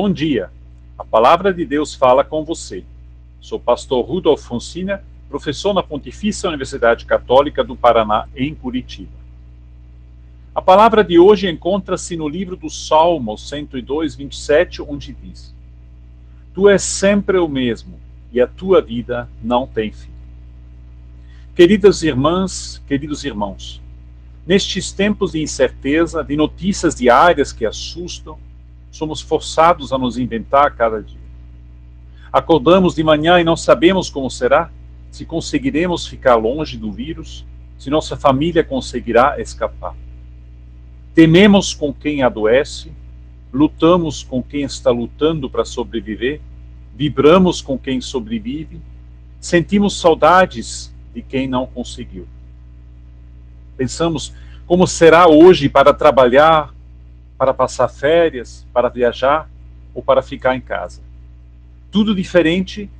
Bom dia. A palavra de Deus fala com você. Sou pastor Rudolf Fonsina, professor na Pontifícia Universidade Católica do Paraná, em Curitiba. A palavra de hoje encontra-se no livro do Salmo 102, 27, onde diz: Tu és sempre o mesmo e a tua vida não tem fim. Queridas irmãs, queridos irmãos, nestes tempos de incerteza, de notícias diárias que assustam, somos forçados a nos inventar cada dia. Acordamos de manhã e não sabemos como será, se conseguiremos ficar longe do vírus, se nossa família conseguirá escapar. Tememos com quem adoece, lutamos com quem está lutando para sobreviver, vibramos com quem sobrevive, sentimos saudades de quem não conseguiu. Pensamos como será hoje para trabalhar, para passar férias, para viajar ou para ficar em casa. Tudo diferente,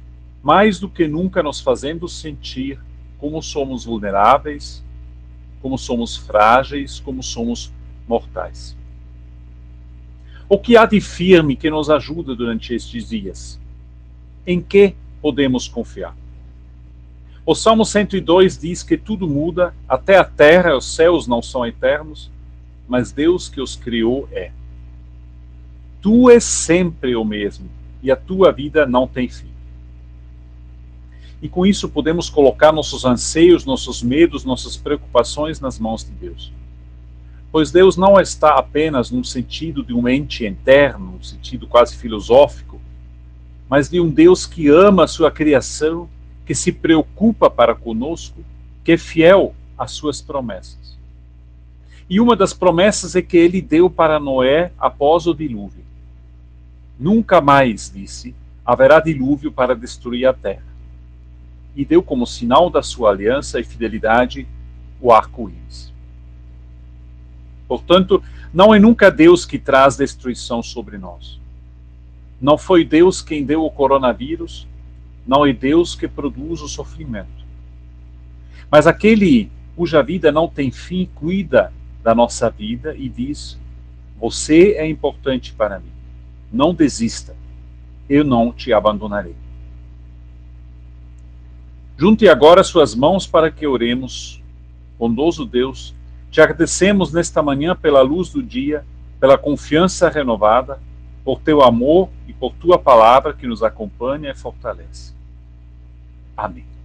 mais do que nunca nos fazendo sentir como somos vulneráveis, como somos frágeis, como somos mortais. O que há de firme que nos ajuda durante estes dias? Em que podemos confiar? O Salmo 102 diz que tudo muda, até a terra e os céus não são eternos, mas Deus que os criou é. Tu és sempre o mesmo e a tua vida não tem fim. E com isso podemos colocar nossos anseios, nossos medos, nossas preocupações nas mãos de Deus. Pois Deus não está apenas num sentido de um ente interno, num sentido quase filosófico, mas de um Deus que ama a sua criação, que se preocupa para conosco, que é fiel às suas promessas. E uma das promessas é que ele deu para Noé após o dilúvio. Nunca mais, disse, haverá dilúvio para destruir a terra. E deu como sinal da sua aliança e fidelidade o arco-íris. Portanto, não é nunca Deus que traz destruição sobre nós. Não foi Deus quem deu o coronavírus, não é Deus que produz o sofrimento. Mas aquele cuja vida não tem fim cuida da nossa vida e diz: Você é importante para mim. Não desista. Eu não te abandonarei. Junte agora suas mãos para que oremos. Bondoso Deus, te agradecemos nesta manhã pela luz do dia, pela confiança renovada, por teu amor e por tua palavra que nos acompanha e fortalece. Amém.